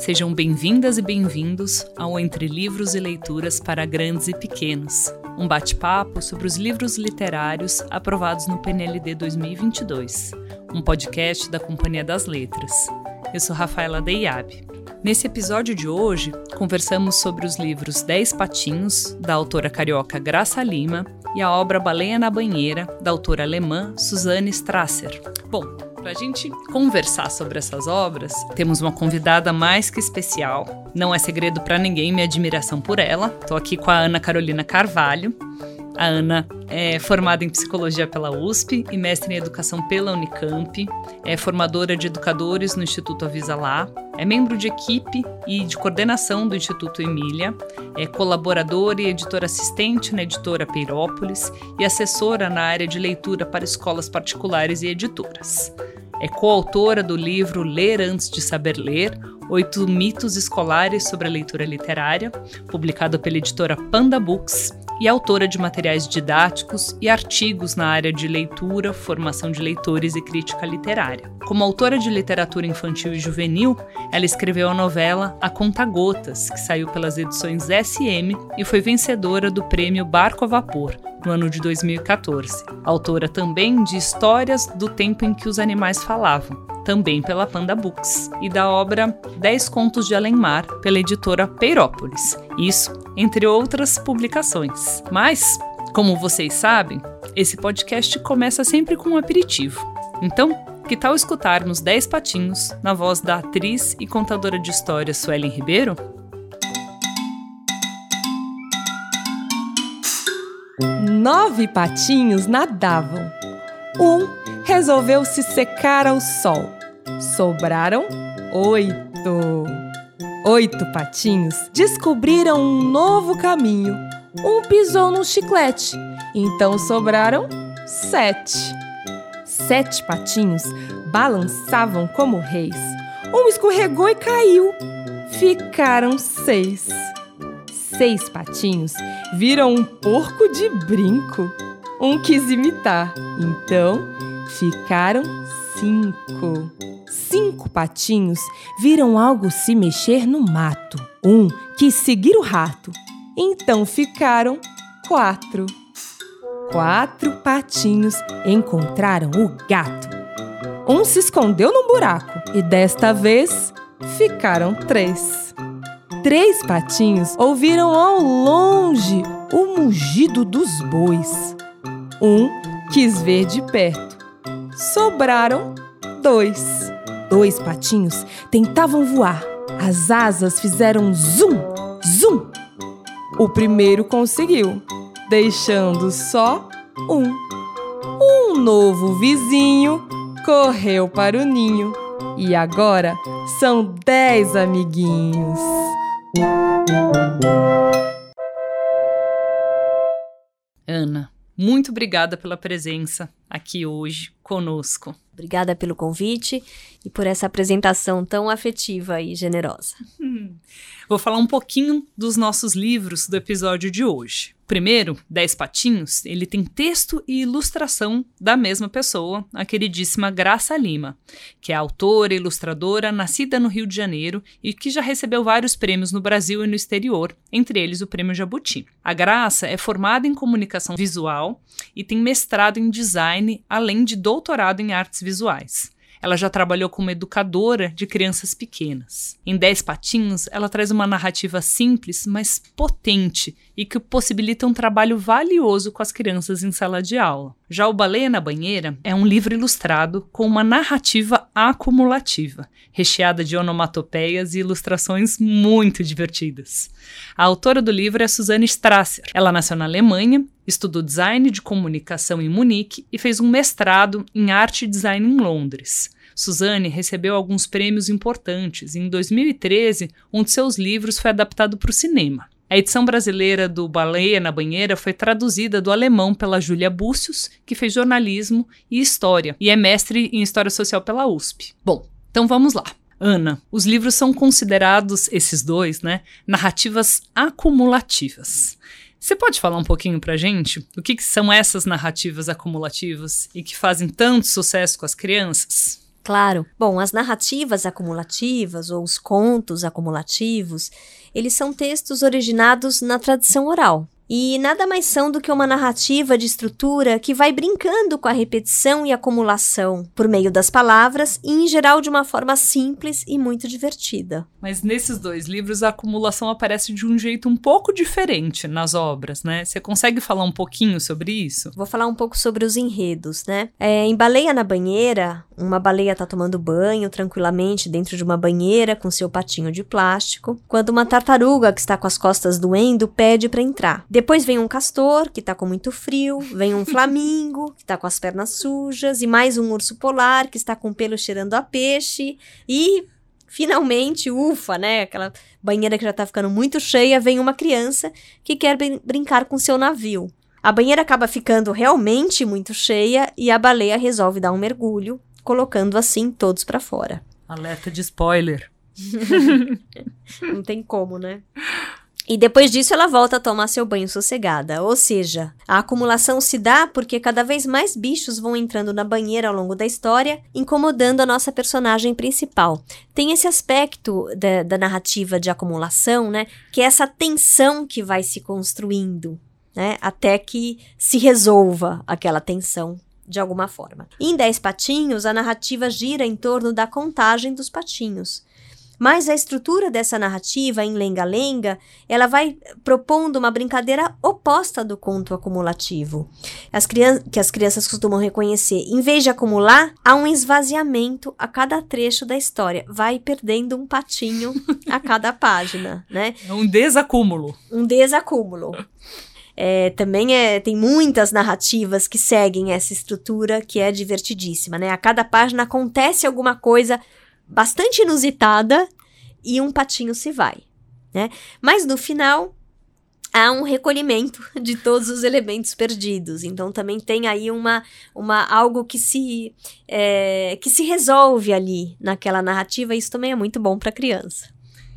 Sejam bem-vindas e bem-vindos ao Entre Livros e Leituras para Grandes e Pequenos, um bate-papo sobre os livros literários aprovados no PNLD 2022, um podcast da Companhia das Letras. Eu sou Rafaela Deiab. Nesse episódio de hoje, conversamos sobre os livros Dez Patinhos, da autora carioca Graça Lima, e a obra Baleia na Banheira, da autora alemã Suzanne Strasser. Bom, para a gente conversar sobre essas obras, temos uma convidada mais que especial. Não é segredo para ninguém minha admiração por ela. Estou aqui com a Ana Carolina Carvalho. A Ana é formada em psicologia pela USP e mestre em educação pela Unicamp. É formadora de educadores no Instituto Avisa Lá. É membro de equipe e de coordenação do Instituto Emília. É colaboradora e editora assistente na editora Peirópolis e assessora na área de leitura para escolas particulares e editoras. É coautora do livro Ler Antes de Saber Ler, Oito Mitos Escolares sobre a Leitura Literária, publicado pela editora Panda Books, e autora de materiais didáticos e artigos na área de leitura, formação de leitores e crítica literária. Como autora de literatura infantil e juvenil, ela escreveu a novela A Conta Gotas, que saiu pelas edições SM e foi vencedora do prêmio Barco a Vapor, no ano de 2014. Autora também de Histórias do Tempo em que os Animais Falavam, também pela Panda Books, e da obra Dez Contos de Além-Mar, pela editora Peirópolis. Isso entre outras publicações. Mas, como vocês sabem, esse podcast começa sempre com um aperitivo. Então, que tal escutarmos 10 patinhos na voz da atriz e contadora de histórias Suelen Ribeiro? Nove patinhos nadavam. Um resolveu se secar ao sol. Sobraram oito. Oito patinhos descobriram um novo caminho. Um pisou num chiclete, então sobraram sete. Sete patinhos balançavam como reis. Um escorregou e caiu. Ficaram seis. Seis patinhos viram um porco de brinco. Um quis imitar, então ficaram cinco. Cinco patinhos viram algo se mexer no mato. Um quis seguir o rato. Então ficaram quatro. Quatro patinhos encontraram o gato. Um se escondeu no buraco e desta vez ficaram três. Três patinhos ouviram ao longe o mugido dos bois. Um quis ver de perto. Sobraram dois. Dois patinhos tentavam voar. As asas fizeram zum, zum. O primeiro conseguiu, deixando só um. Um novo vizinho correu para o ninho. E agora são dez amiguinhos. Ana, muito obrigada pela presença aqui hoje conosco. Obrigada pelo convite e por essa apresentação tão afetiva e generosa. Vou falar um pouquinho dos nossos livros do episódio de hoje. Primeiro, Dez Patinhos, ele tem texto e ilustração da mesma pessoa, a queridíssima Graça Lima, que é autora e ilustradora nascida no Rio de Janeiro e que já recebeu vários prêmios no Brasil e no exterior, entre eles o Prêmio Jabuti. A Graça é formada em comunicação visual e tem mestrado em design, além de doutorado em artes visuais. Ela já trabalhou como educadora de crianças pequenas. Em Dez Patinhos, ela traz uma narrativa simples, mas potente e que possibilita um trabalho valioso com as crianças em sala de aula. Já o Baleia na Banheira é um livro ilustrado com uma narrativa acumulativa, recheada de onomatopeias e ilustrações muito divertidas. A autora do livro é Susanne Strasser. Ela nasceu na Alemanha, estudou design de comunicação em Munique e fez um mestrado em arte e design em Londres. Suzane recebeu alguns prêmios importantes em 2013 um de seus livros foi adaptado para o cinema. A edição brasileira do Baleia na Banheira foi traduzida do alemão pela Júlia Búcios, que fez jornalismo e história e é mestre em história social pela USP. Bom, então vamos lá. Ana, os livros são considerados, esses dois, né, narrativas acumulativas. Você pode falar um pouquinho pra gente o que, que são essas narrativas acumulativas e que fazem tanto sucesso com as crianças? Claro. Bom, as narrativas acumulativas ou os contos acumulativos, eles são textos originados na tradição oral, e nada mais são do que uma narrativa de estrutura que vai brincando com a repetição e acumulação por meio das palavras e, em geral, de uma forma simples e muito divertida. Mas nesses dois livros a acumulação aparece de um jeito um pouco diferente nas obras, né? Você consegue falar um pouquinho sobre isso? Vou falar um pouco sobre os enredos, né? É, em Baleia na Banheira, uma baleia está tomando banho tranquilamente dentro de uma banheira com seu patinho de plástico, quando uma tartaruga que está com as costas doendo pede para entrar. Depois vem um castor, que tá com muito frio, vem um flamingo, que tá com as pernas sujas, e mais um urso polar, que está com o pelo cheirando a peixe, e finalmente, ufa, né? Aquela banheira que já tá ficando muito cheia, vem uma criança que quer brin brincar com seu navio. A banheira acaba ficando realmente muito cheia e a baleia resolve dar um mergulho, colocando assim todos para fora. Alerta de spoiler. Não tem como, né? E depois disso ela volta a tomar seu banho sossegada. Ou seja, a acumulação se dá porque cada vez mais bichos vão entrando na banheira ao longo da história, incomodando a nossa personagem principal. Tem esse aspecto da, da narrativa de acumulação, né? Que é essa tensão que vai se construindo, né? Até que se resolva aquela tensão de alguma forma. Em Dez Patinhos, a narrativa gira em torno da contagem dos patinhos. Mas a estrutura dessa narrativa em lenga-lenga, ela vai propondo uma brincadeira oposta do conto acumulativo. As que as crianças costumam reconhecer. Em vez de acumular, há um esvaziamento a cada trecho da história. Vai perdendo um patinho a cada página, né? É um desacúmulo. Um desacúmulo. É, também é, tem muitas narrativas que seguem essa estrutura que é divertidíssima, né? A cada página acontece alguma coisa bastante inusitada e um patinho se vai, né? Mas no final há um recolhimento de todos os elementos perdidos. Então também tem aí uma, uma algo que se é, que se resolve ali naquela narrativa. E isso também é muito bom para criança.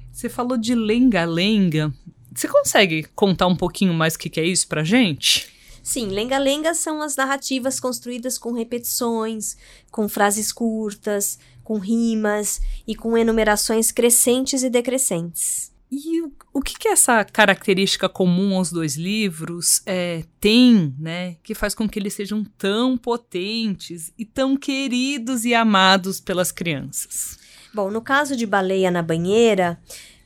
Você falou de lenga-lenga. Você consegue contar um pouquinho mais o que, que é isso para gente? Sim, lenga-lenga são as narrativas construídas com repetições, com frases curtas, com rimas e com enumerações crescentes e decrescentes. E o, o que, que essa característica comum aos dois livros é, tem, né, que faz com que eles sejam tão potentes e tão queridos e amados pelas crianças? Bom, no caso de Baleia na Banheira,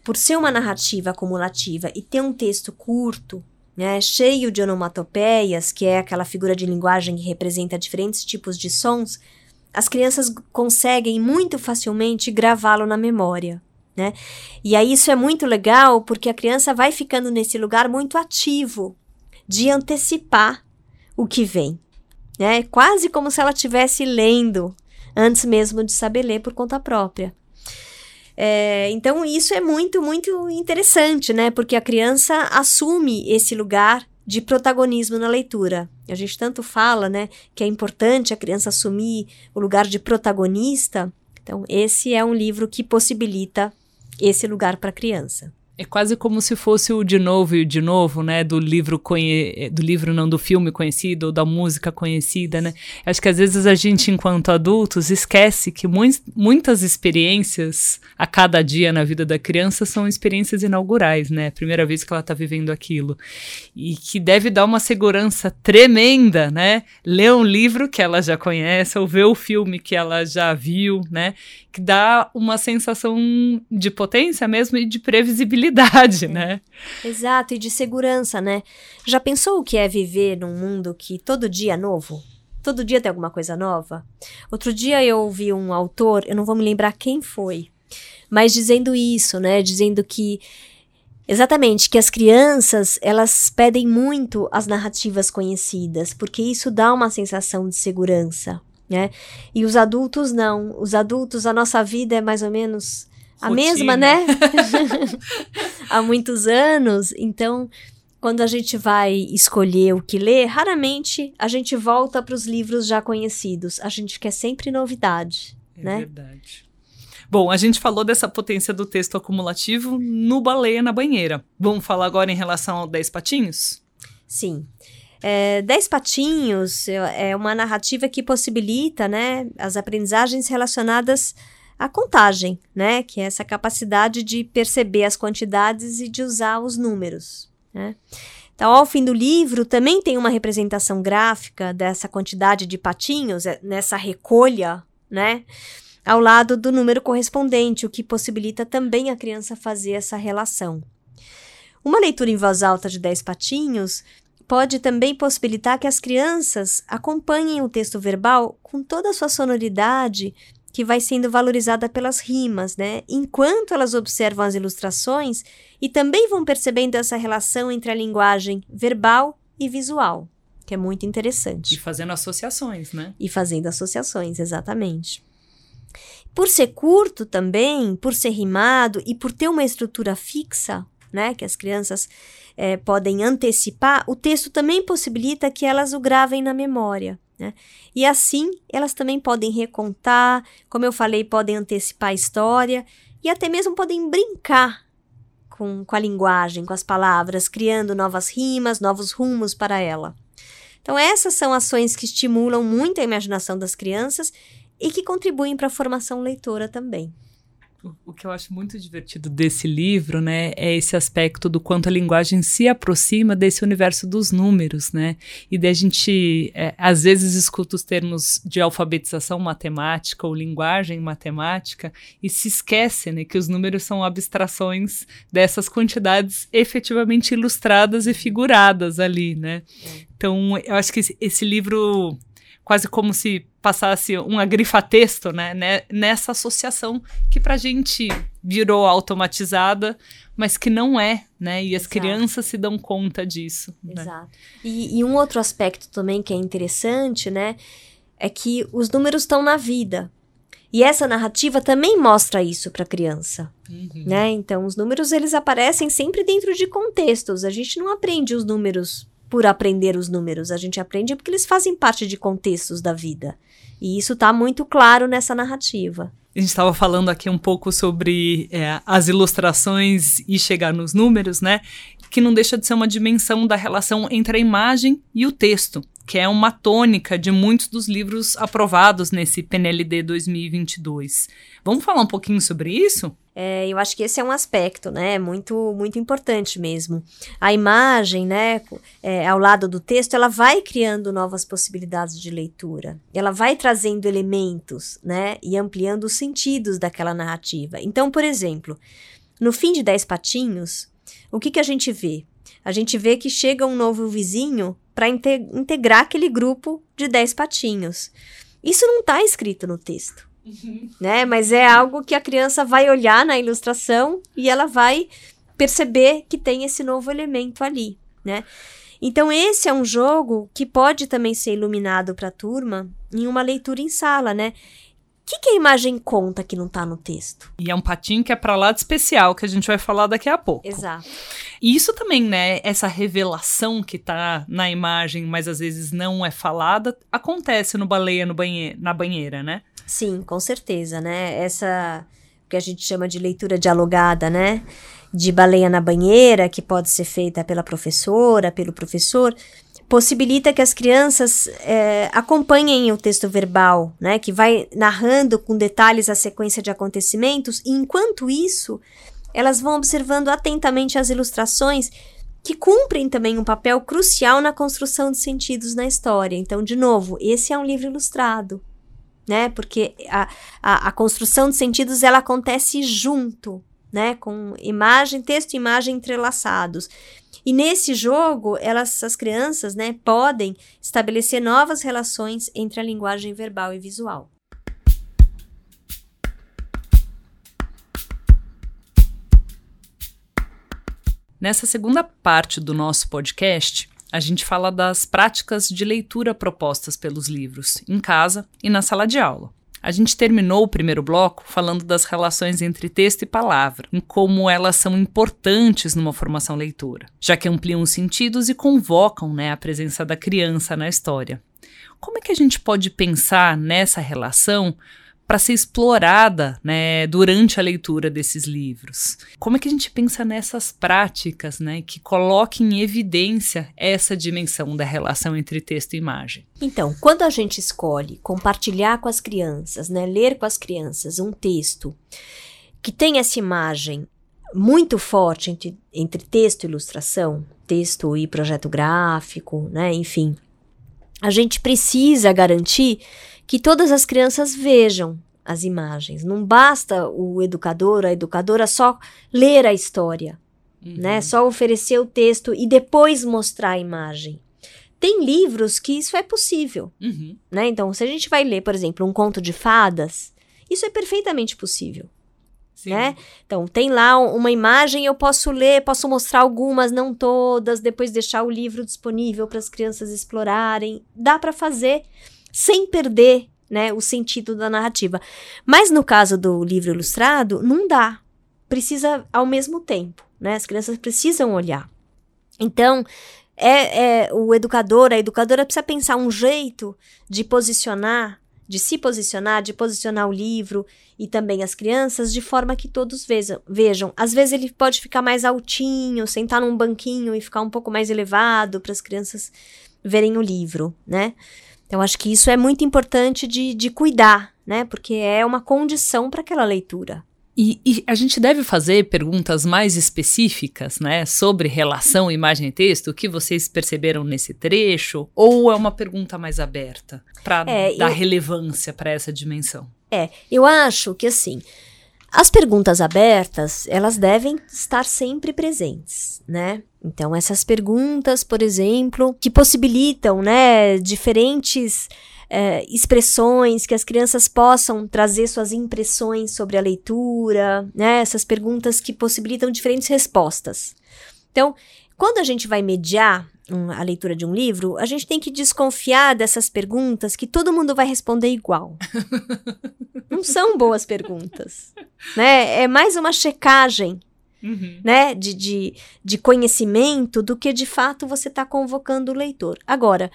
por ser uma narrativa acumulativa e ter um texto curto, né, cheio de onomatopeias, que é aquela figura de linguagem que representa diferentes tipos de sons, as crianças conseguem muito facilmente gravá-lo na memória. Né? E aí isso é muito legal porque a criança vai ficando nesse lugar muito ativo de antecipar o que vem, né? Quase como se ela estivesse lendo antes mesmo de saber ler por conta própria. É, então isso é muito muito interessante, né? Porque a criança assume esse lugar de protagonismo na leitura. A gente tanto fala, né, que é importante a criança assumir o lugar de protagonista. Então, esse é um livro que possibilita esse lugar para a criança. É quase como se fosse o de novo e o de novo, né? Do livro conhe... do livro não do filme conhecido ou da música conhecida, né? Acho que às vezes a gente, enquanto adultos, esquece que mu muitas experiências a cada dia na vida da criança são experiências inaugurais, né? Primeira vez que ela está vivendo aquilo. E que deve dar uma segurança tremenda, né? Ler um livro que ela já conhece ou ver o filme que ela já viu, né? Que dá uma sensação de potência mesmo e de previsibilidade é. né? Exato, e de segurança, né? Já pensou o que é viver num mundo que todo dia é novo? Todo dia tem alguma coisa nova? Outro dia eu ouvi um autor, eu não vou me lembrar quem foi, mas dizendo isso, né? Dizendo que Exatamente, que as crianças, elas pedem muito as narrativas conhecidas, porque isso dá uma sensação de segurança, né? E os adultos não. Os adultos, a nossa vida é mais ou menos a mesma, né? Há muitos anos. Então, quando a gente vai escolher o que ler, raramente a gente volta para os livros já conhecidos. A gente quer sempre novidade, é né? verdade. Bom, a gente falou dessa potência do texto acumulativo no Baleia na Banheira. Vamos falar agora em relação ao Dez Patinhos? Sim. É, Dez Patinhos é uma narrativa que possibilita né, as aprendizagens relacionadas à contagem, né, que é essa capacidade de perceber as quantidades e de usar os números. Né. Então, ao fim do livro, também tem uma representação gráfica dessa quantidade de patinhos, é, nessa recolha, né? Ao lado do número correspondente, o que possibilita também a criança fazer essa relação. Uma leitura em voz alta de 10 patinhos pode também possibilitar que as crianças acompanhem o texto verbal com toda a sua sonoridade que vai sendo valorizada pelas rimas, né? Enquanto elas observam as ilustrações e também vão percebendo essa relação entre a linguagem verbal e visual, que é muito interessante. E fazendo associações, né? E fazendo associações, exatamente. Por ser curto também, por ser rimado e por ter uma estrutura fixa, né, que as crianças é, podem antecipar, o texto também possibilita que elas o gravem na memória. Né? E assim, elas também podem recontar, como eu falei, podem antecipar a história e até mesmo podem brincar com, com a linguagem, com as palavras, criando novas rimas, novos rumos para ela. Então, essas são ações que estimulam muito a imaginação das crianças e que contribuem para a formação leitora também o que eu acho muito divertido desse livro, né, é esse aspecto do quanto a linguagem se aproxima desse universo dos números, né? E daí a gente é, às vezes escuta os termos de alfabetização matemática ou linguagem matemática e se esquece, né, que os números são abstrações dessas quantidades efetivamente ilustradas e figuradas ali, né? É. Então, eu acho que esse, esse livro quase como se passasse uma grifa-texto, né, né, nessa associação que pra gente virou automatizada, mas que não é, né, e as Exato. crianças se dão conta disso. Né? Exato. E, e um outro aspecto também que é interessante, né, é que os números estão na vida, e essa narrativa também mostra isso para a criança, uhum. né? Então, os números eles aparecem sempre dentro de contextos. A gente não aprende os números por aprender os números, a gente aprende porque eles fazem parte de contextos da vida. E isso está muito claro nessa narrativa. A gente estava falando aqui um pouco sobre é, as ilustrações e chegar nos números, né? Que não deixa de ser uma dimensão da relação entre a imagem e o texto que é uma tônica de muitos dos livros aprovados nesse PNLD 2022. Vamos falar um pouquinho sobre isso? É, eu acho que esse é um aspecto, né, muito muito importante mesmo. A imagem, né, é, ao lado do texto, ela vai criando novas possibilidades de leitura. Ela vai trazendo elementos, né, e ampliando os sentidos daquela narrativa. Então, por exemplo, no fim de Dez Patinhos, o que que a gente vê? A gente vê que chega um novo vizinho para integrar aquele grupo de 10 patinhos. Isso não está escrito no texto, uhum. né? Mas é algo que a criança vai olhar na ilustração e ela vai perceber que tem esse novo elemento ali, né? Então esse é um jogo que pode também ser iluminado para a turma em uma leitura em sala, né? que, que a imagem conta que não tá no texto? E é um patinho que é para lá de especial, que a gente vai falar daqui a pouco. Exato. E isso também, né, essa revelação que tá na imagem, mas às vezes não é falada, acontece no baleia no banhe na banheira, né? Sim, com certeza, né? Essa que a gente chama de leitura dialogada, né? De baleia na banheira, que pode ser feita pela professora, pelo professor possibilita que as crianças é, acompanhem o texto verbal, né, que vai narrando com detalhes a sequência de acontecimentos, e enquanto isso, elas vão observando atentamente as ilustrações que cumprem também um papel crucial na construção de sentidos na história. Então, de novo, esse é um livro ilustrado, né, porque a, a, a construção de sentidos ela acontece junto, né, com imagem, texto e imagem entrelaçados. E nesse jogo, elas, as crianças, né, podem estabelecer novas relações entre a linguagem verbal e visual. Nessa segunda parte do nosso podcast, a gente fala das práticas de leitura propostas pelos livros, em casa e na sala de aula. A gente terminou o primeiro bloco falando das relações entre texto e palavra, em como elas são importantes numa formação leitura, já que ampliam os sentidos e convocam né, a presença da criança na história. Como é que a gente pode pensar nessa relação para ser explorada né, durante a leitura desses livros. Como é que a gente pensa nessas práticas né, que coloquem em evidência essa dimensão da relação entre texto e imagem? Então, quando a gente escolhe compartilhar com as crianças, né, ler com as crianças um texto que tem essa imagem muito forte entre, entre texto e ilustração, texto e projeto gráfico, né, enfim, a gente precisa garantir que todas as crianças vejam as imagens. Não basta o educador, a educadora só ler a história, uhum. né? Só oferecer o texto e depois mostrar a imagem. Tem livros que isso é possível, uhum. né? Então, se a gente vai ler, por exemplo, um conto de fadas, isso é perfeitamente possível. Sim. Né? Então, tem lá uma imagem, eu posso ler, posso mostrar algumas, não todas, depois deixar o livro disponível para as crianças explorarem. Dá para fazer sem perder né, o sentido da narrativa. Mas no caso do livro ilustrado, não dá. Precisa ao mesmo tempo, né? As crianças precisam olhar. Então, é, é o educador, a educadora precisa pensar um jeito de posicionar de se posicionar, de posicionar o livro e também as crianças de forma que todos vejam. vejam. Às vezes ele pode ficar mais altinho, sentar num banquinho e ficar um pouco mais elevado para as crianças verem o livro, né? Então acho que isso é muito importante de, de cuidar, né? Porque é uma condição para aquela leitura. E, e, a gente deve fazer perguntas mais específicas, né, sobre relação imagem e texto, o que vocês perceberam nesse trecho, ou é uma pergunta mais aberta para é, dar eu, relevância para essa dimensão? É, eu acho que assim, as perguntas abertas, elas devem estar sempre presentes, né? Então, essas perguntas, por exemplo, que possibilitam, né, diferentes é, expressões, que as crianças possam trazer suas impressões sobre a leitura, né? Essas perguntas que possibilitam diferentes respostas. Então, quando a gente vai mediar um, a leitura de um livro, a gente tem que desconfiar dessas perguntas que todo mundo vai responder igual. Não são boas perguntas, né? É mais uma checagem Uhum. né, de, de, de conhecimento do que de fato você está convocando o leitor. Agora,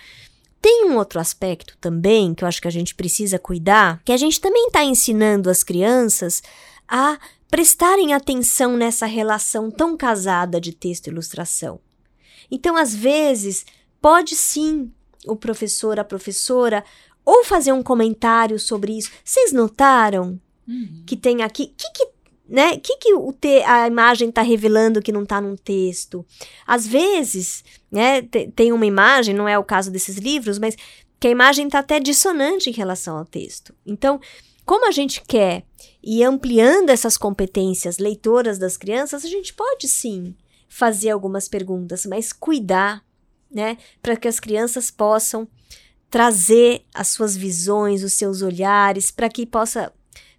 tem um outro aspecto também que eu acho que a gente precisa cuidar, que a gente também está ensinando as crianças a prestarem atenção nessa relação tão casada de texto e ilustração. Então, às vezes, pode sim o professor, a professora, ou fazer um comentário sobre isso. Vocês notaram uhum. que tem aqui. O que, que né? O que, que o te, a imagem está revelando que não está num texto? Às vezes, né, te, tem uma imagem, não é o caso desses livros, mas que a imagem está até dissonante em relação ao texto. Então, como a gente quer ir ampliando essas competências leitoras das crianças, a gente pode sim fazer algumas perguntas, mas cuidar, né, para que as crianças possam trazer as suas visões, os seus olhares, para que possa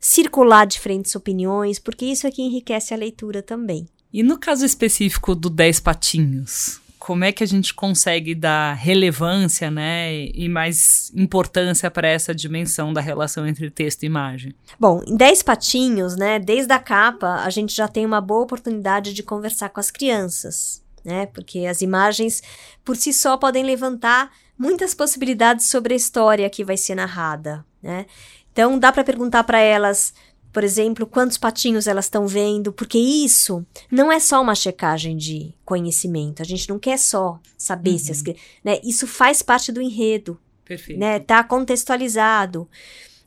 circular diferentes opiniões, porque isso é que enriquece a leitura também. E no caso específico do 10 patinhos, como é que a gente consegue dar relevância, né, e mais importância para essa dimensão da relação entre texto e imagem? Bom, em 10 patinhos, né, desde a capa, a gente já tem uma boa oportunidade de conversar com as crianças, né? Porque as imagens por si só podem levantar muitas possibilidades sobre a história que vai ser narrada, né? Então dá para perguntar para elas, por exemplo, quantos patinhos elas estão vendo, porque isso não é só uma checagem de conhecimento. A gente não quer só saber uhum. se as, uhum. né, isso faz parte do enredo. Perfeito. Né, tá contextualizado.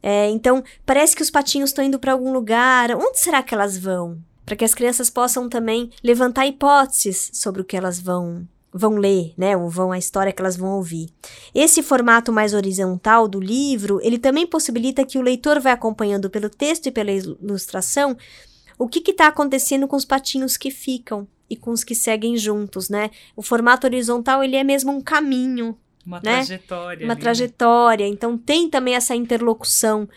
É, então, parece que os patinhos estão indo para algum lugar. Onde será que elas vão? Para que as crianças possam também levantar hipóteses sobre o que elas vão vão ler, né, ou vão a história que elas vão ouvir. Esse formato mais horizontal do livro, ele também possibilita que o leitor vai acompanhando pelo texto e pela ilustração o que está acontecendo com os patinhos que ficam e com os que seguem juntos, né? O formato horizontal, ele é mesmo um caminho, uma né? trajetória. Uma ali, né? trajetória. Né? Então tem também essa interlocução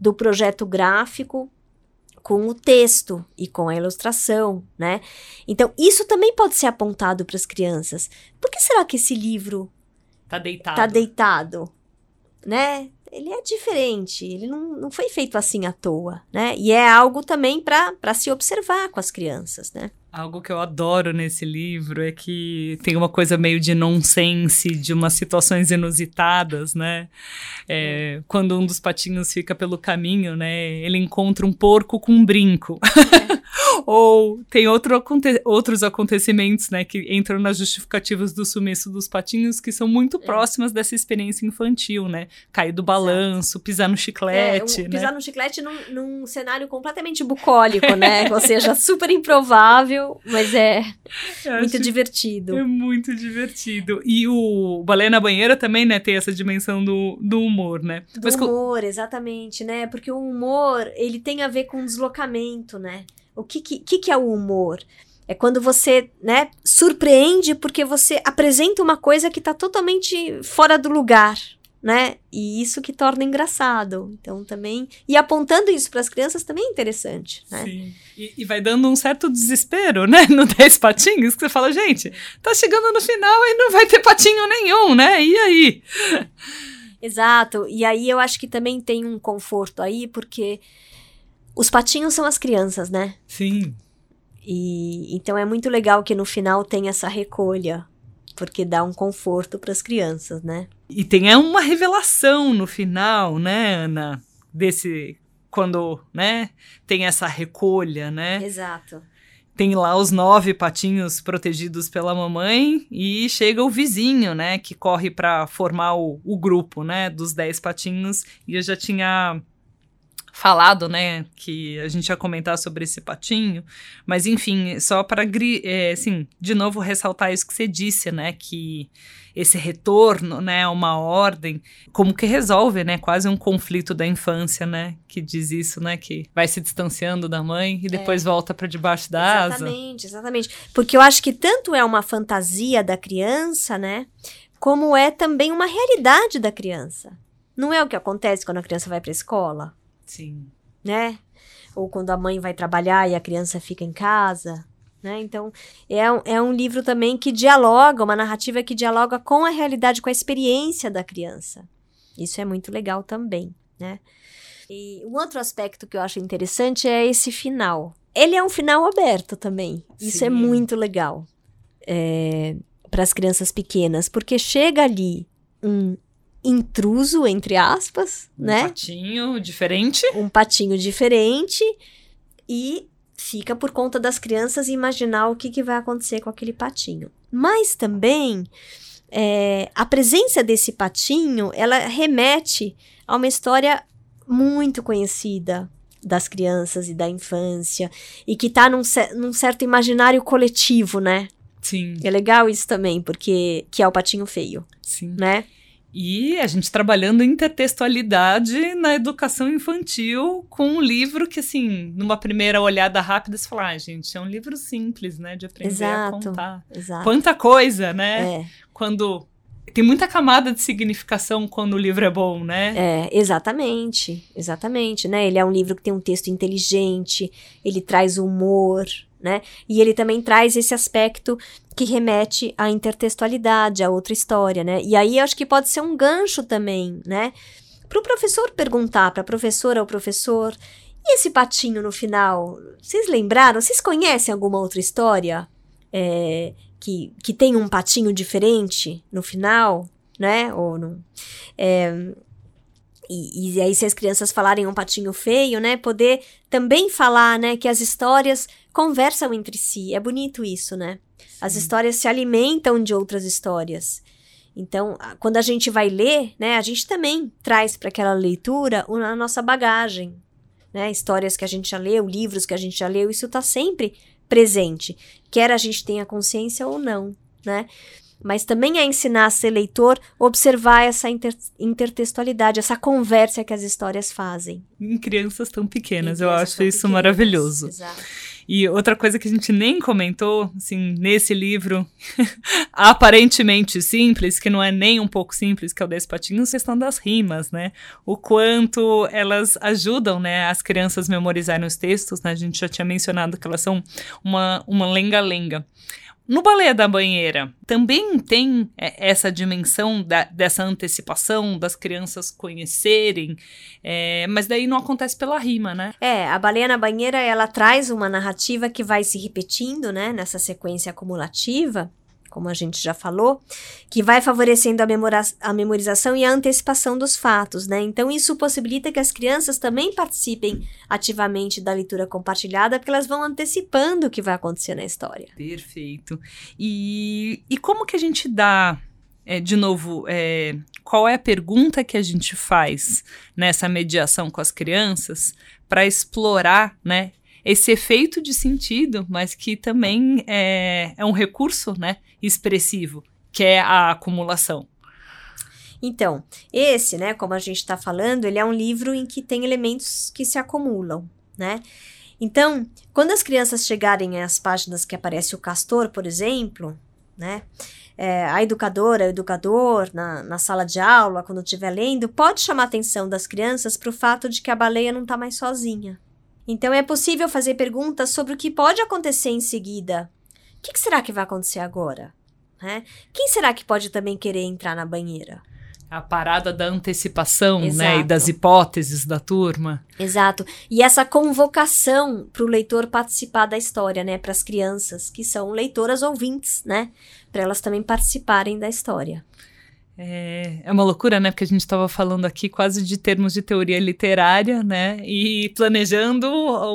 do projeto gráfico com o texto e com a ilustração, né? Então, isso também pode ser apontado para as crianças. Por que será que esse livro tá deitado? Tá deitado, né? Ele é diferente, ele não, não foi feito assim à toa, né? E é algo também para se observar com as crianças, né? Algo que eu adoro nesse livro é que tem uma coisa meio de nonsense, de umas situações inusitadas, né? É, quando um dos patinhos fica pelo caminho, né? Ele encontra um porco com um brinco. É. Ou tem outro outros acontecimentos, né, que entram nas justificativas do sumiço dos patinhos, que são muito é. próximas dessa experiência infantil, né? Cair do balanço, pisar no chiclete. É, um, né? Pisar no chiclete num, num cenário completamente bucólico, né? Ou seja, super improvável, mas é muito divertido. É muito divertido. E o Baleia na Banheira também, né, tem essa dimensão do, do humor, né? Do mas humor, exatamente, né? Porque o humor, ele tem a ver com deslocamento, né? O que, que, que é o humor? É quando você, né, surpreende porque você apresenta uma coisa que está totalmente fora do lugar, né? E isso que torna engraçado. Então também e apontando isso para as crianças também é interessante, né? Sim. E, e, vai dando um certo desespero, né? No 10 patinhos que você fala, gente, tá chegando no final e não vai ter patinho nenhum, né? E aí? Exato. E aí eu acho que também tem um conforto aí porque os patinhos são as crianças, né? Sim. E então é muito legal que no final tem essa recolha, porque dá um conforto para as crianças, né? E tem é uma revelação no final, né, Ana, desse quando, né, tem essa recolha, né? Exato. Tem lá os nove patinhos protegidos pela mamãe e chega o vizinho, né, que corre para formar o, o grupo, né, dos dez patinhos. E eu já tinha falado, né, que a gente ia comentar sobre esse patinho, mas enfim, só para, é, assim, de novo ressaltar isso que você disse, né, que esse retorno, né, a uma ordem, como que resolve, né, quase um conflito da infância, né, que diz isso, né, que vai se distanciando da mãe e depois é. volta para debaixo da exatamente, asa. Exatamente, exatamente, porque eu acho que tanto é uma fantasia da criança, né, como é também uma realidade da criança. Não é o que acontece quando a criança vai para a escola? Sim. Né? Ou quando a mãe vai trabalhar e a criança fica em casa. Né? Então, é um, é um livro também que dialoga, uma narrativa que dialoga com a realidade, com a experiência da criança. Isso é muito legal também, né? E um outro aspecto que eu acho interessante é esse final. Ele é um final aberto também. Isso é Sim. é muito legal é, para as crianças pequenas, porque chega ali um intruso, entre aspas, um né? Um patinho diferente. Um patinho diferente e fica por conta das crianças imaginar o que, que vai acontecer com aquele patinho. Mas também é, a presença desse patinho, ela remete a uma história muito conhecida das crianças e da infância e que está num, num certo imaginário coletivo, né? Sim. É legal isso também, porque que é o patinho feio. Sim. Né? E a gente trabalhando intertextualidade na educação infantil com um livro que, assim, numa primeira olhada rápida, você fala, ah, gente, é um livro simples, né, de aprender exato, a contar. Exato. Quanta coisa, né? É. Quando tem muita camada de significação quando o livro é bom, né? É, exatamente, exatamente, né? Ele é um livro que tem um texto inteligente, ele traz humor, né? E ele também traz esse aspecto que remete à intertextualidade, a outra história, né? E aí acho que pode ser um gancho também, né? Para o professor perguntar, para a professora ou professor, e esse patinho no final? Vocês lembraram? Vocês conhecem alguma outra história é, que, que tem um patinho diferente no final, né? Ou não? É, e, e, aí, se as crianças falarem um patinho feio, né? Poder também falar, né? Que as histórias conversam entre si. É bonito isso, né? Sim. As histórias se alimentam de outras histórias. Então, quando a gente vai ler, né? A gente também traz para aquela leitura a nossa bagagem, né? Histórias que a gente já leu, livros que a gente já leu, isso está sempre presente. Quer a gente tenha consciência ou não, né? Mas também é ensinar a ser leitor observar essa inter intertextualidade, essa conversa que as histórias fazem. Em crianças tão pequenas, eu acho isso pequenas. maravilhoso. Exato. E outra coisa que a gente nem comentou, assim, nesse livro, aparentemente simples, que não é nem um pouco simples, que é o Dez Patinhos, a questão das rimas, né? O quanto elas ajudam, né, as crianças memorizarem os textos, né? A gente já tinha mencionado que elas são uma lenga-lenga. No Baleia da Banheira, também tem é, essa dimensão da, dessa antecipação das crianças conhecerem, é, mas daí não acontece pela rima, né? É, a Baleia na Banheira, ela traz uma narrativa que vai se repetindo, né, nessa sequência acumulativa, como a gente já falou, que vai favorecendo a, a, memorização e a antecipação dos fatos, né? Então, isso possibilita que as crianças também participem ativamente da leitura compartilhada, porque elas vão antecipando o que vai acontecer na história. Perfeito. E, e como que a gente dá é, de novo, é, qual é a pergunta que a gente faz nessa mediação com as crianças para explorar né, esse efeito de sentido, mas que também é, é um recurso né, expressivo, que é a acumulação. Então, esse, né, como a gente está falando, ele é um livro em que tem elementos que se acumulam, né? Então, quando as crianças chegarem às páginas que aparece o castor, por exemplo, né? É, a educadora, o educador, na, na sala de aula, quando estiver lendo, pode chamar a atenção das crianças para o fato de que a baleia não está mais sozinha. Então, é possível fazer perguntas sobre o que pode acontecer em seguida, o que, que será que vai acontecer agora? Né? Quem será que pode também querer entrar na banheira? A parada da antecipação, Exato. né? E das hipóteses da turma. Exato. E essa convocação para o leitor participar da história, né? Para as crianças, que são leitoras ouvintes, né? Para elas também participarem da história. É, é uma loucura, né? Porque a gente estava falando aqui quase de termos de teoria literária, né? E planejando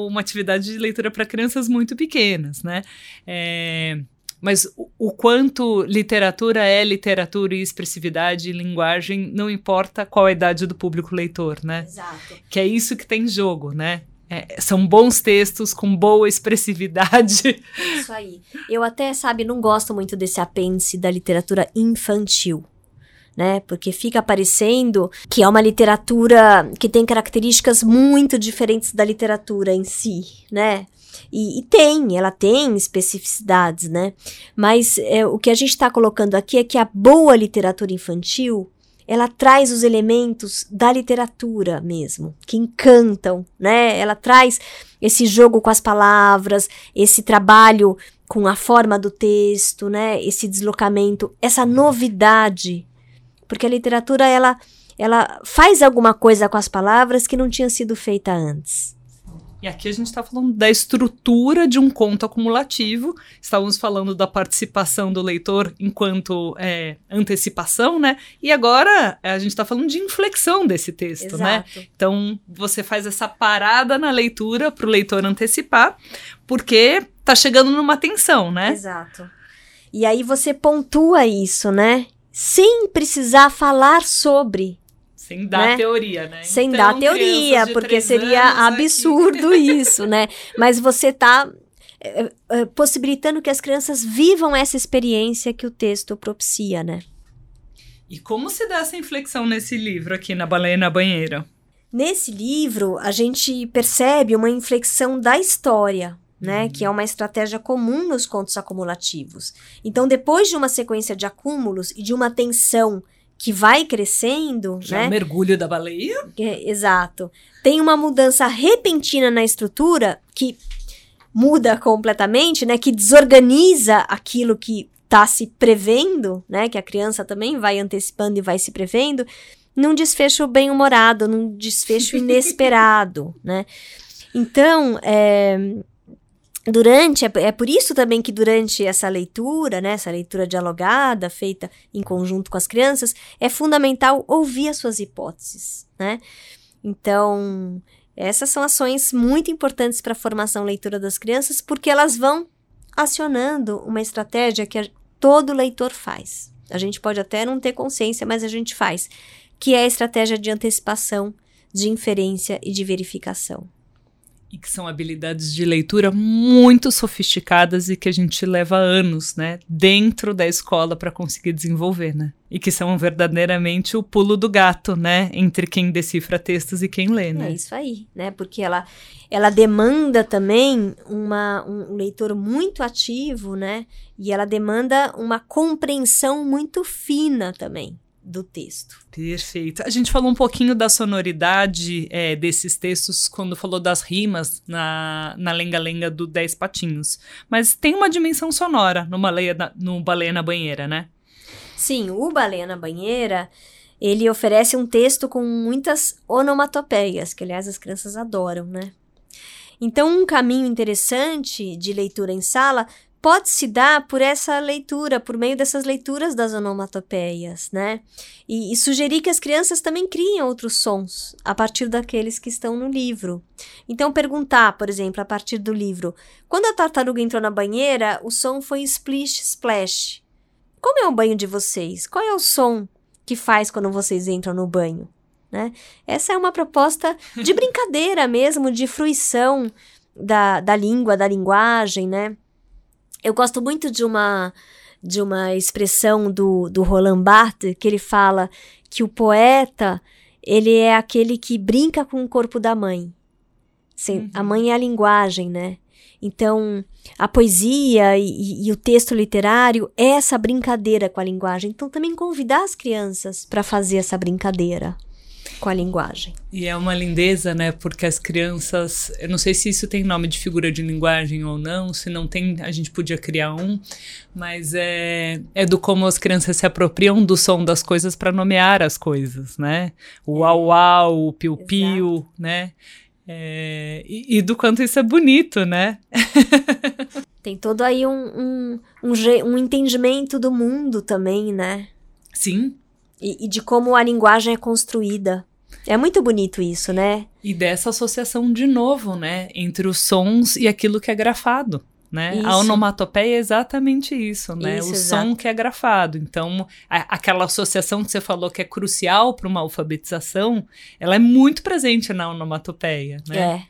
uma atividade de leitura para crianças muito pequenas, né? É, mas o, o, quanto literatura é literatura e expressividade e linguagem, não importa qual a idade do público leitor, né? Exato. Que é isso que tem em jogo, né? É, são bons textos com boa expressividade. Isso aí. Eu até, sabe, não gosto muito desse apêndice da literatura infantil né? Porque fica parecendo que é uma literatura que tem características muito diferentes da literatura em si, né? E, e tem, ela tem especificidades, né? Mas é, o que a gente está colocando aqui é que a boa literatura infantil ela traz os elementos da literatura mesmo, que encantam, né? Ela traz esse jogo com as palavras, esse trabalho com a forma do texto, né? Esse deslocamento, essa novidade porque a literatura ela ela faz alguma coisa com as palavras que não tinha sido feita antes. E aqui a gente está falando da estrutura de um conto acumulativo, estávamos falando da participação do leitor enquanto é, antecipação, né? E agora a gente está falando de inflexão desse texto, né? Exato. né? Então você faz essa parada na leitura para o leitor antecipar, porque está chegando numa tensão, né? Exato. E aí você pontua isso, né? Sem precisar falar sobre. Sem dar né? teoria, né? Sem então, dar teoria, porque seria absurdo aqui. isso, né? Mas você está é, é, possibilitando que as crianças vivam essa experiência que o texto propicia, né? E como se dá essa inflexão nesse livro aqui, na Baleia na Banheira? Nesse livro, a gente percebe uma inflexão da história, né, uhum. que é uma estratégia comum nos contos acumulativos. Então, depois de uma sequência de acúmulos e de uma tensão que vai crescendo, Já né? É o mergulho da baleia? É, exato. Tem uma mudança repentina na estrutura que muda completamente, né, que desorganiza aquilo que está se prevendo, né, que a criança também vai antecipando e vai se prevendo, num desfecho bem-humorado, num desfecho inesperado, né? Então, é, durante é, é, por isso também que durante essa leitura, né, essa leitura dialogada feita em conjunto com as crianças, é fundamental ouvir as suas hipóteses, né? Então, essas são ações muito importantes para a formação leitura das crianças, porque elas vão acionando uma estratégia que todo leitor faz. A gente pode até não ter consciência, mas a gente faz, que é a estratégia de antecipação, de inferência e de verificação e que são habilidades de leitura muito sofisticadas e que a gente leva anos, né, dentro da escola para conseguir desenvolver, né? E que são verdadeiramente o pulo do gato, né, entre quem decifra textos e quem lê, né? É isso aí, né? Porque ela ela demanda também uma, um leitor muito ativo, né? E ela demanda uma compreensão muito fina também do texto. Perfeito. A gente falou um pouquinho da sonoridade é, desses textos quando falou das rimas na, na lenga-lenga do Dez Patinhos. Mas tem uma dimensão sonora no Baleia, no Baleia na Banheira, né? Sim, o Baleia na Banheira, ele oferece um texto com muitas onomatopeias, que aliás as crianças adoram, né? Então, um caminho interessante de leitura em sala pode se dar por essa leitura, por meio dessas leituras das onomatopeias, né? E, e, sugerir que as crianças também criem outros sons a partir daqueles que estão no livro. Então, perguntar, por exemplo, a partir do livro: quando a tartaruga entrou na banheira, o som foi splish splash. Como é o banho de vocês? Qual é o som que faz quando vocês entram no banho? Né? Essa é uma proposta de brincadeira mesmo, de fruição da, da língua, da linguagem, né? Eu gosto muito de uma de uma expressão do, do Roland Barthes, que ele fala que o poeta ele é aquele que brinca com o corpo da mãe. Sim, uhum. A mãe é a linguagem, né? Então, a poesia e, e, o texto literário é essa brincadeira com a linguagem. Então, também convidar as crianças para fazer essa brincadeira com a linguagem. E é uma lindeza, né? Porque as crianças, eu não sei se isso tem nome de figura de linguagem ou não, se não tem, a gente podia criar um, mas é, é do como as crianças se apropriam do som das coisas para nomear as coisas, né? O uau uau, o piu piu, né? É, e, e, do quanto isso é bonito, né? tem todo aí um, um, um, um entendimento do mundo também, né? Sim, e, e de como a linguagem é construída. É muito bonito isso, né? E dessa associação de novo, né, entre os sons e aquilo que é grafado. Né? A onomatopeia é exatamente isso, né? Isso, o exato. som que é grafado. Então, a, aquela associação que você falou que é crucial para uma alfabetização, ela é muito presente na onomatopeia, né? É.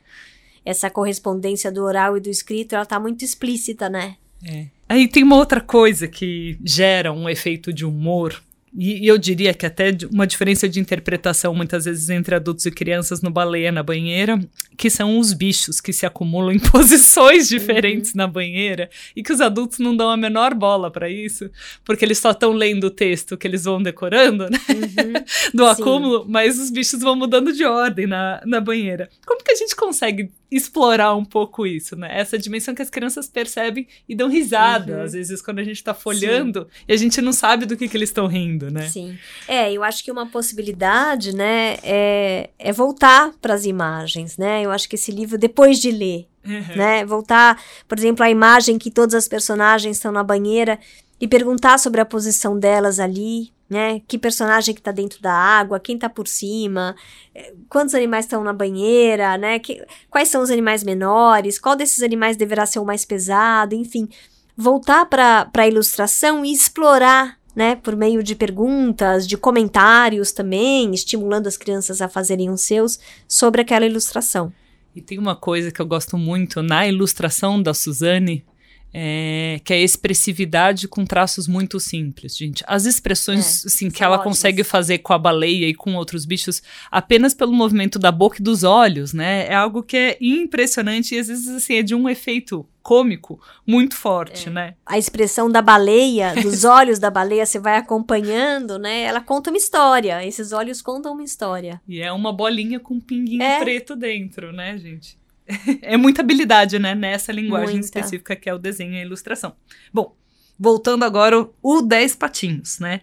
Essa correspondência do oral e do escrito, ela tá muito explícita, né? É. Aí tem uma outra coisa que gera um efeito de humor e, e, eu diria que até uma diferença de interpretação muitas vezes entre adultos e crianças no baleia na banheira, que são os bichos que se acumulam em posições diferentes uhum. na banheira e que os adultos não dão a menor bola para isso, porque eles só estão lendo o texto que eles vão decorando, né? Uhum. Do Sim. acúmulo, mas os bichos vão mudando de ordem na, na banheira. Como que a gente consegue explorar um pouco isso, né? Essa dimensão que as crianças percebem e dão risada, uhum. às vezes, quando a gente tá folhando Sim. e a gente não sabe do que, que eles estão rindo, né? Sim. É, eu acho que uma possibilidade, né, é, é voltar para as imagens, né? Eu acho que esse livro, depois de ler, uhum. né, voltar, por exemplo, a imagem que todas as personagens estão na banheira e perguntar sobre a posição delas ali, né? Que personagem que tá dentro da água, quem tá por cima, eh, quantos animais estão na banheira, né? Que, quais são os animais menores, qual desses animais deverá ser o mais pesado, enfim. Voltar para a ilustração e explorar, né? Por meio de perguntas, de comentários também, estimulando as crianças a fazerem os seus sobre aquela ilustração. E tem uma coisa que eu gosto muito na ilustração da Suzane, é, que é expressividade com traços muito simples, gente. As expressões é, assim, que ela ótimas. consegue fazer com a baleia e com outros bichos apenas pelo movimento da boca e dos olhos, né? É algo que é impressionante e às vezes assim, é de um efeito cômico muito forte, é. né? A expressão da baleia, dos olhos da baleia, você vai acompanhando, né? Ela conta uma história. Esses olhos contam uma história. E é uma bolinha com um pinguinho é. preto dentro, né, gente? é muita habilidade, né, nessa linguagem muita. específica que é o desenho e a ilustração. Bom, voltando agora o 10 patinhos, né?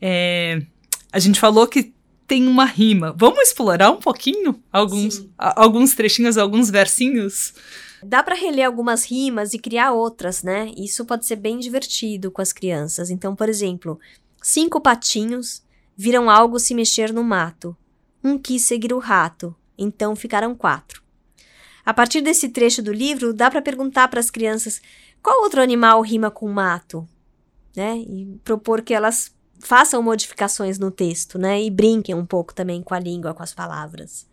É, a gente falou que tem uma rima. Vamos explorar um pouquinho alguns, a, alguns trechinhos, alguns versinhos? Dá para reler algumas rimas e criar outras, né? Isso pode ser bem divertido com as crianças. Então, por exemplo, cinco patinhos viram algo se mexer no mato. Um quis seguir o rato, então ficaram quatro. A partir desse trecho do livro, dá para perguntar para as crianças qual outro animal rima com mato, né? E propor que elas façam modificações no texto, né? E brinquem um pouco também com a língua, com as palavras.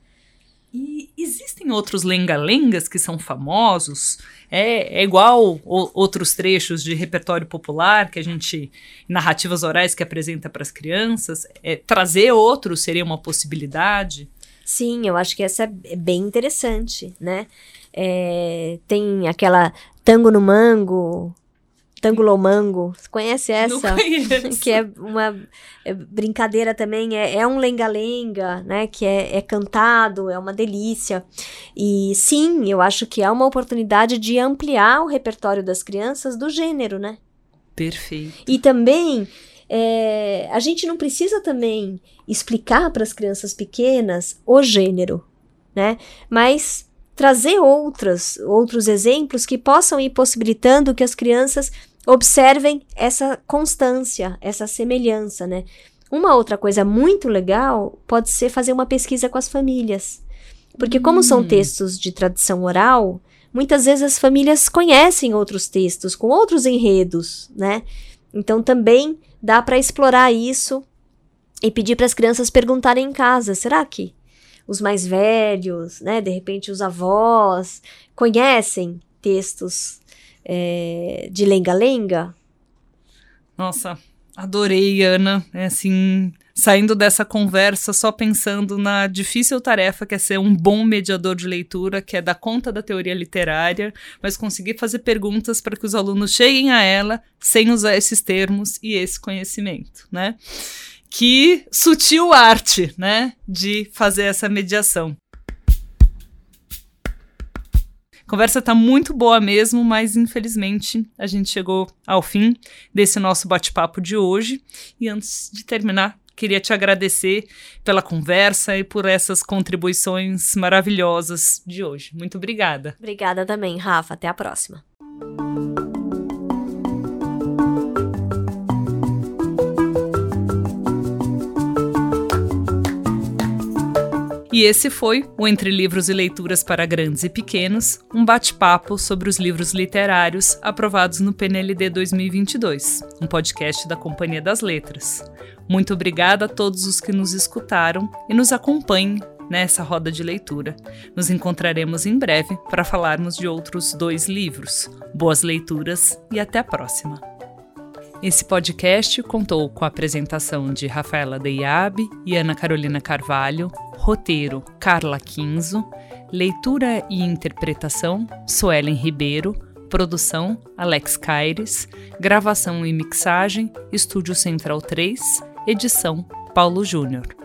E existem outros lenga-lengas que são famosos? É, é igual o, outros trechos de repertório popular que a gente. narrativas orais que apresenta para as crianças? É, trazer outros seria uma possibilidade? Sim, eu acho que essa é bem interessante, né? É, tem aquela tango no mango, Tangulomango. Você conhece essa? Não conheço. que é uma é, brincadeira também, é, é um lenga-lenga, né? Que é, é cantado, é uma delícia. E sim, eu acho que é uma oportunidade de ampliar o repertório das crianças do gênero, né? Perfeito. E também é, a gente não precisa também explicar para as crianças pequenas o gênero, né? Mas trazer outras, outros exemplos que possam ir possibilitando que as crianças observem essa constância, essa semelhança, né? Uma outra coisa muito legal pode ser fazer uma pesquisa com as famílias. Porque como Hum. são textos de tradição oral, muitas vezes as famílias conhecem outros textos com outros enredos, né? Então também dá para explorar isso e pedir para as crianças perguntarem em casa, será que os mais velhos, né, de repente os avós, conhecem textos é, de lenga-lenga? Nossa, adorei, Ana. É assim, saindo dessa conversa só pensando na difícil tarefa que é ser um bom mediador de leitura, que é dar conta da teoria literária, mas conseguir fazer perguntas para que os alunos cheguem a ela sem usar esses termos e esse conhecimento, né? Que sutil arte, né, de fazer essa mediação. A conversa tá muito boa mesmo, mas infelizmente a gente chegou ao fim desse nosso bate-papo de hoje. E antes de terminar, queria te agradecer pela conversa e por essas contribuições maravilhosas de hoje. Muito obrigada. Obrigada também, Rafa. Até a próxima. E esse foi o Entre Livros e Leituras para Grandes e Pequenos, um bate-papo sobre os livros literários aprovados no PNLD 2022, um podcast da Companhia das Letras. Muito obrigada a todos os que nos escutaram e nos acompanhem nessa roda de leitura. Nos encontraremos em breve para falarmos de outros dois livros. Boas leituras e até a próxima! Esse podcast contou com a apresentação de Rafaela Deiabe e Ana Carolina Carvalho, roteiro Carla Quinzo, leitura e interpretação Suelen Ribeiro, produção Alex Caires, gravação e mixagem Estúdio Central 3, edição Paulo Júnior.